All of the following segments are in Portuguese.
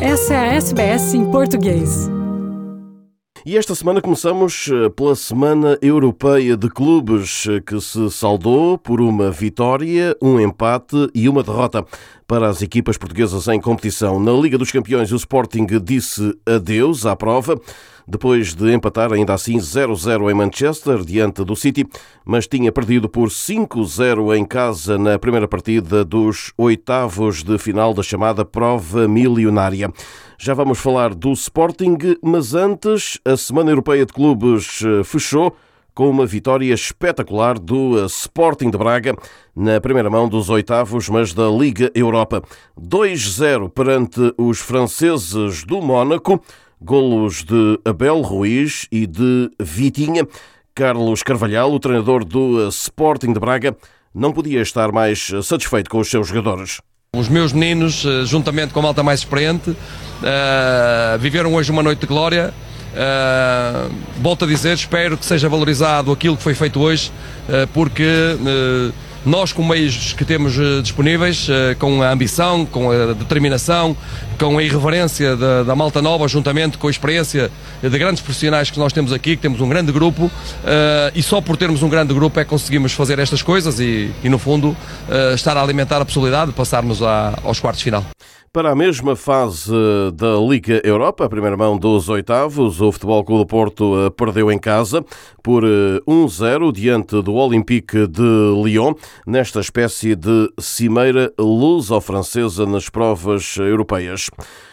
Essa é a SBS em português. E esta semana começamos eh, pela Semana Europeia de Clubes, eh, que se saldou por uma vitória, um empate e uma derrota para as equipas portuguesas em competição. Na Liga dos Campeões, o Sporting disse adeus à prova depois de empatar ainda assim 0-0 em Manchester, diante do City, mas tinha perdido por 5-0 em casa na primeira partida dos oitavos de final da chamada prova milionária. Já vamos falar do Sporting, mas antes, a Semana Europeia de Clubes eh, fechou com uma vitória espetacular do eh, Sporting de Braga na primeira mão dos oitavos, mas da Liga Europa. 2-0 perante os franceses do Mónaco golos de Abel Ruiz e de Vitinha. Carlos Carvalhal, o treinador do Sporting de Braga, não podia estar mais satisfeito com os seus jogadores. Os meus meninos, eh, juntamente com a malta mais experiente, uh, viveram hoje uma noite de glória. Uh, volto a dizer, espero que seja valorizado aquilo que foi feito hoje, uh, porque nós, com meios que temos uh, disponíveis, uh, com a ambição, com a determinação, com a irreverência da, da, malta nova, juntamente com a experiência de grandes profissionais que nós temos aqui, que temos um grande grupo, uh, e só por termos um grande grupo é que conseguimos fazer estas coisas e, e no fundo, estar a alimentar a possibilidade de passarmos aos quartos final. Para a mesma fase da Liga Europa, a primeira mão dos oitavos, o Futebol Clube do Porto eh, perdeu em casa por 1-0 eh, diante do Olympique de Lyon, nesta espécie de cimeira luso-francesa nas provas europeias.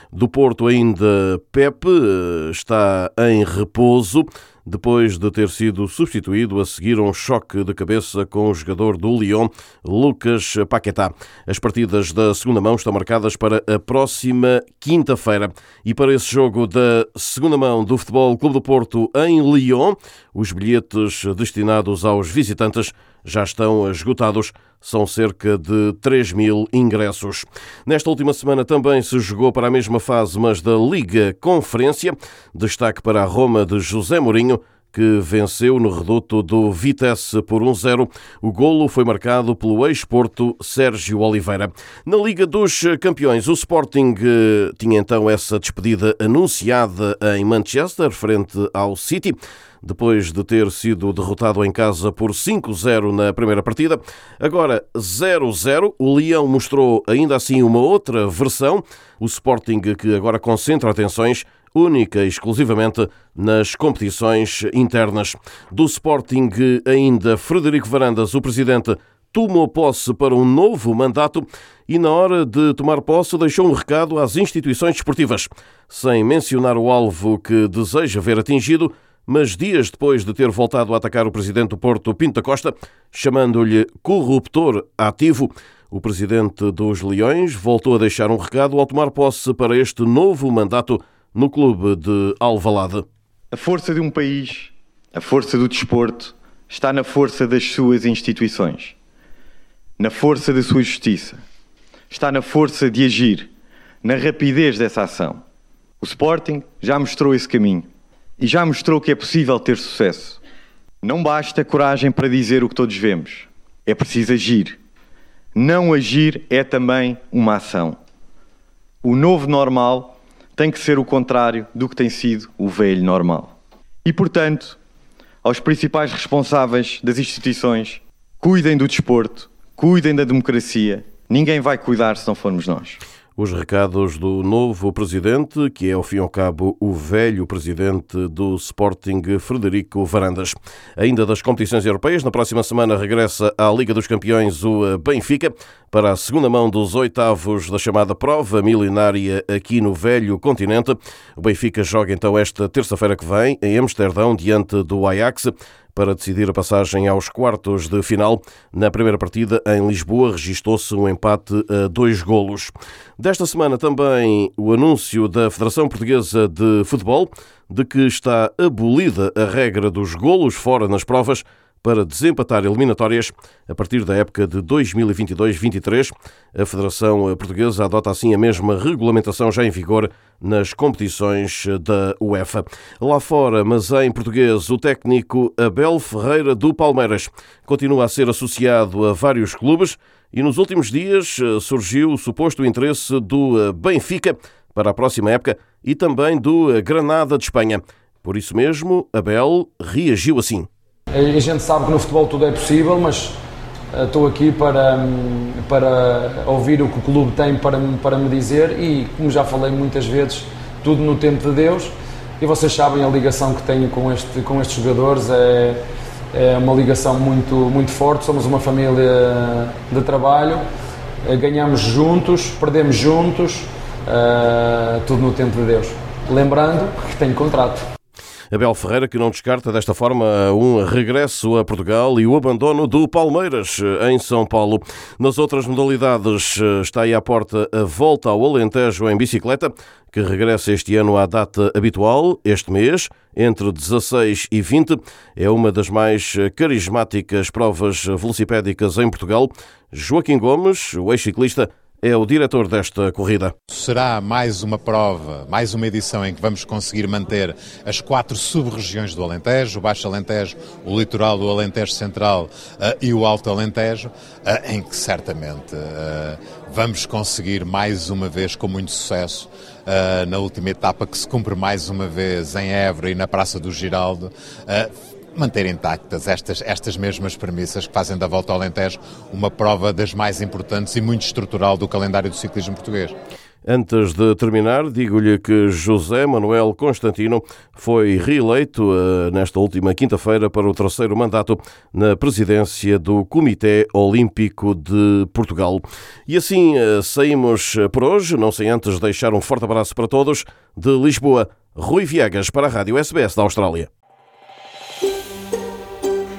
Do Porto ainda Pepe eh, está em repouso depois de ter sido substituído a seguir um choque de cabeça com o jogador do Lyon, Lucas Paquetá. As partidas da segunda mão estão marcadas para a próxima quinta-feira. E para esse jogo da segunda mão do Futebol Clube do Porto em Lyon, os bilhetes destinados aos visitantes já estão esgotados. São cerca de 3 mil ingressos. Nesta última semana também se jogou para a mesma fase, mas da Liga Conferência. Destaque para a Roma de José Mourinho, que venceu no reduto do Vitesse por 1-0. O golo foi marcado pelo ex-Porto Sérgio Oliveira. Na Liga dos Campeões, o Sporting eh, tinha então essa despedida anunciada em Manchester, frente ao City depois de ter sido derrotado em casa por 5-0 na primeira partida. Agora 0-0. O Leão mostrou ainda assim uma outra versão. O Sporting que agora concentra atenções única e exclusivamente nas competições internas. Do Sporting ainda Frederico Varandas, o presidente, tomou posse para um novo mandato e, na hora de tomar posse, deixou um recado às instituições desportivas, sem mencionar o alvo que deseja ver atingido mas dias depois de ter voltado a atacar o presidente do Porto, Pinto da Costa, chamando-lhe corruptor ativo, o presidente dos Leões voltou a deixar um recado ao tomar posse para este novo mandato no clube de Alvalade. A força de um país, a força do desporto, está na força das suas instituições, na força da sua justiça, está na força de agir, na rapidez dessa ação. O Sporting já mostrou esse caminho e já mostrou que é possível ter sucesso. Não basta coragem para dizer o que todos vemos, é preciso agir. Não agir é também uma ação. O novo normal tem que ser o contrário do que tem sido o velho normal. E, portanto, aos principais responsáveis das instituições, cuidem do desporto, cuidem da democracia. Ninguém vai cuidar se não formos nós os recados do novo presidente, que é, ao fim e ao cabo, o velho presidente do Sporting, Frederico Varandas. Ainda das competições europeias, na próxima semana regressa à Liga dos Campeões o Benfica para a segunda mão dos oitavos da chamada prova milionária aqui no velho continente. O Benfica joga então esta terça-feira que vem em Amsterdão diante do Ajax para decidir a passagem aos quartos de final. Na primeira partida, em Lisboa, registou-se um empate a dois golos. Desta semana também o anúncio da Federação Portuguesa de Futebol de que está abolida a regra dos golos fora nas provas para desempatar eliminatórias a partir da época de 2022-23. A Federação Portuguesa adota assim a mesma regulamentação já em vigor nas competições da UEFA. Lá fora, mas em português, o técnico Abel Ferreira do Palmeiras continua a ser associado a vários clubes e nos últimos dias surgiu o suposto interesse do Benfica para a próxima época e também do Granada de Espanha. Por isso mesmo, Abel reagiu assim. A gente sabe que no futebol tudo é possível, mas eh, estou aqui para, hum, para ouvir o que o clube tem para, para me dizer e, como já falei muitas vezes, tudo no tempo de Deus. E vocês sabem a ligação que tenho com, este, com estes jogadores, é, é uma ligação muito, muito forte. Somos uma família de trabalho, eh, ganhamos juntos, perdemos juntos, uh, tudo no tempo de Deus. Lembrando que tenho contrato. Abel Ferreira, que não descarta desta forma um regresso a Portugal e o abandono do Palmeiras em São Paulo. Nas outras modalidades está aí à porta a volta ao Alentejo em bicicleta, que regressa este ano à data habitual, este mês, entre 16 e 20. É uma das mais carismáticas provas velocipédicas em Portugal. Joaquim Gomes, o ex-ciclista, é o diretor desta corrida. Será mais uma prova, mais uma edição em que vamos conseguir manter as quatro sub-regiões do Alentejo, o Baixo Alentejo, o litoral do Alentejo Central uh, e o Alto Alentejo, uh, em que certamente uh, vamos conseguir mais uma vez com muito sucesso na última etapa que se cumpre mais uma vez em Évora e na Praça do Giraldo manter intactas estas, estas mesmas premissas que fazem da Volta ao Alentejo uma prova das mais importantes e muito estrutural do calendário do ciclismo português. Antes de terminar, digo-lhe que José Manuel Constantino foi reeleito uh, nesta última quinta-feira para o terceiro mandato na presidência do Comitê Olímpico de Portugal. E assim uh, saímos por hoje, não sem antes deixar um forte abraço para todos. De Lisboa, Rui Viegas para a Rádio SBS da Austrália.